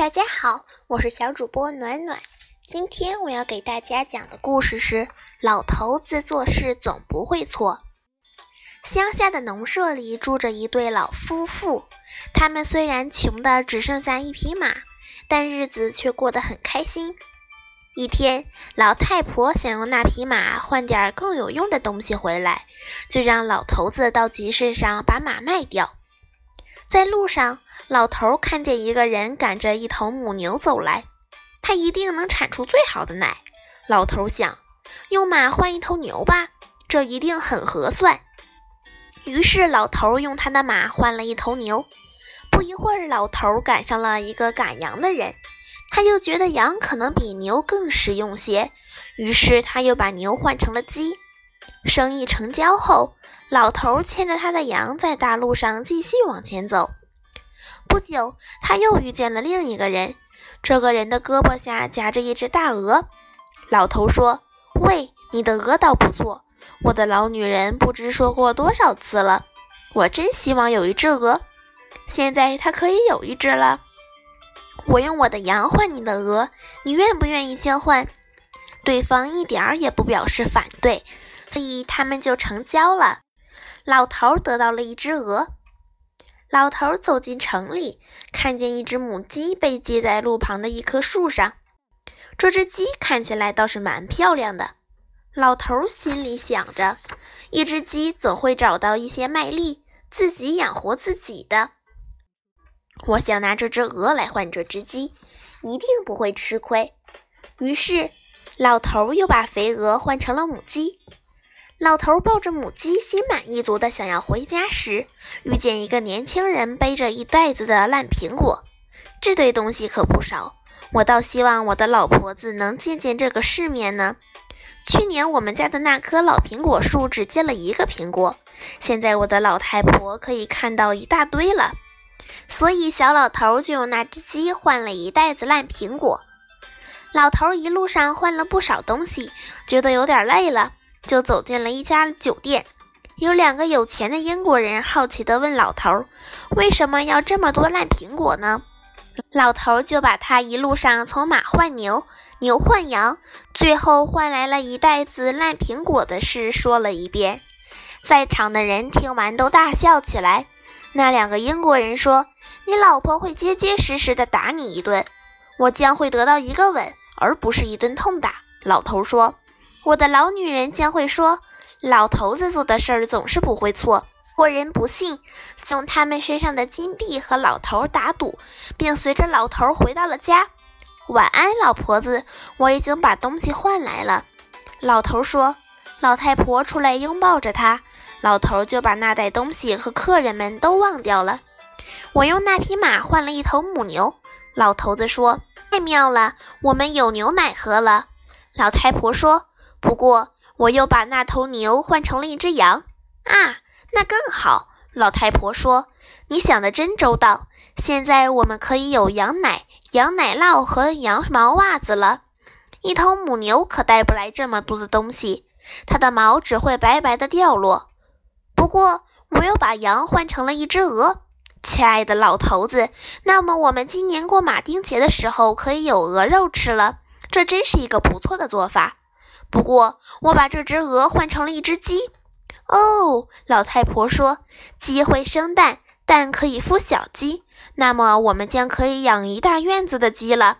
大家好，我是小主播暖暖。今天我要给大家讲的故事是：老头子做事总不会错。乡下的农舍里住着一对老夫妇，他们虽然穷的只剩下一匹马，但日子却过得很开心。一天，老太婆想用那匹马换点更有用的东西回来，就让老头子到集市上把马卖掉。在路上，老头看见一个人赶着一头母牛走来，他一定能产出最好的奶。老头想，用马换一头牛吧，这一定很合算。于是，老头用他的马换了一头牛。不一会儿，老头赶上了一个赶羊的人。他又觉得羊可能比牛更实用些，于是他又把牛换成了鸡。生意成交后，老头牵着他的羊在大路上继续往前走。不久，他又遇见了另一个人，这个人的胳膊下夹着一只大鹅。老头说：“喂，你的鹅倒不错，我的老女人不知说过多少次了，我真希望有一只鹅。现在他可以有一只了。”我用我的羊换你的鹅，你愿不愿意交换？对方一点儿也不表示反对，所以他们就成交了。老头得到了一只鹅。老头走进城里，看见一只母鸡被系在路旁的一棵树上。这只鸡看起来倒是蛮漂亮的。老头心里想着，一只鸡总会找到一些卖力，自己养活自己的。我想拿这只鹅来换这只鸡，一定不会吃亏。于是，老头又把肥鹅换成了母鸡。老头抱着母鸡，心满意足地想要回家时，遇见一个年轻人背着一袋子的烂苹果。这堆东西可不少，我倒希望我的老婆子能见见这个世面呢。去年我们家的那棵老苹果树只结了一个苹果，现在我的老太婆可以看到一大堆了。所以，小老头就用那只鸡换了一袋子烂苹果。老头一路上换了不少东西，觉得有点累了，就走进了一家酒店。有两个有钱的英国人好奇地问老头：“为什么要这么多烂苹果呢？”老头就把他一路上从马换牛、牛换羊，最后换来了一袋子烂苹果的事说了一遍。在场的人听完都大笑起来。那两个英国人说：“你老婆会结结实实的打你一顿，我将会得到一个吻，而不是一顿痛打。”老头说：“我的老女人将会说，老头子做的事儿总是不会错。”国人不信，用他们身上的金币和老头打赌，并随着老头回到了家。晚安，老婆子，我已经把东西换来了。老头说：“老太婆出来拥抱着他。”老头就把那袋东西和客人们都忘掉了。我用那匹马换了一头母牛。老头子说：“太妙了，我们有牛奶喝了。”老太婆说：“不过我又把那头牛换成了一只羊。”啊，那更好。老太婆说：“你想的真周到。现在我们可以有羊奶、羊奶酪和羊毛袜子了。一头母牛可带不来这么多的东西，它的毛只会白白的掉落。”不过，我又把羊换成了一只鹅，亲爱的老头子。那么，我们今年过马丁节的时候可以有鹅肉吃了，这真是一个不错的做法。不过，我把这只鹅换成了一只鸡。哦，老太婆说，鸡会生蛋，蛋可以孵小鸡，那么我们将可以养一大院子的鸡了。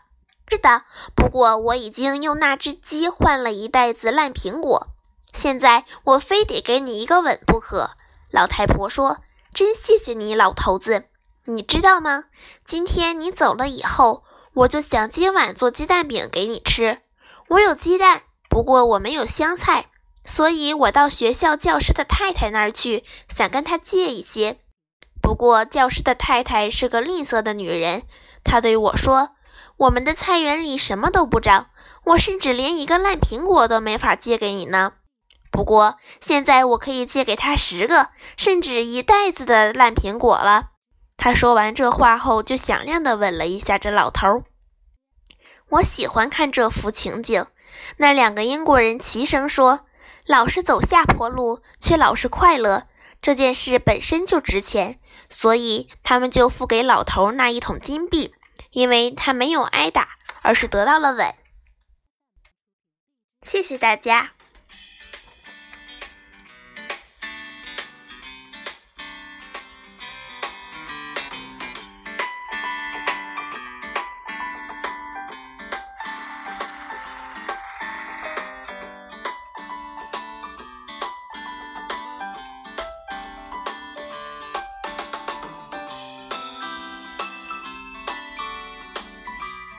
是的，不过我已经用那只鸡换了一袋子烂苹果。现在我非得给你一个吻不可，老太婆说：“真谢谢你，老头子。你知道吗？今天你走了以后，我就想今晚做鸡蛋饼给你吃。我有鸡蛋，不过我没有香菜，所以我到学校教师的太太那儿去，想跟她借一些。不过教师的太太是个吝啬的女人，她对我说：‘我们的菜园里什么都不长，我甚至连一个烂苹果都没法借给你呢。’”不过现在我可以借给他十个，甚至一袋子的烂苹果了。他说完这话后，就响亮地吻了一下这老头儿。我喜欢看这幅情景。那两个英国人齐声说：“老是走下坡路，却老是快乐，这件事本身就值钱。”所以他们就付给老头那一桶金币，因为他没有挨打，而是得到了吻。谢谢大家。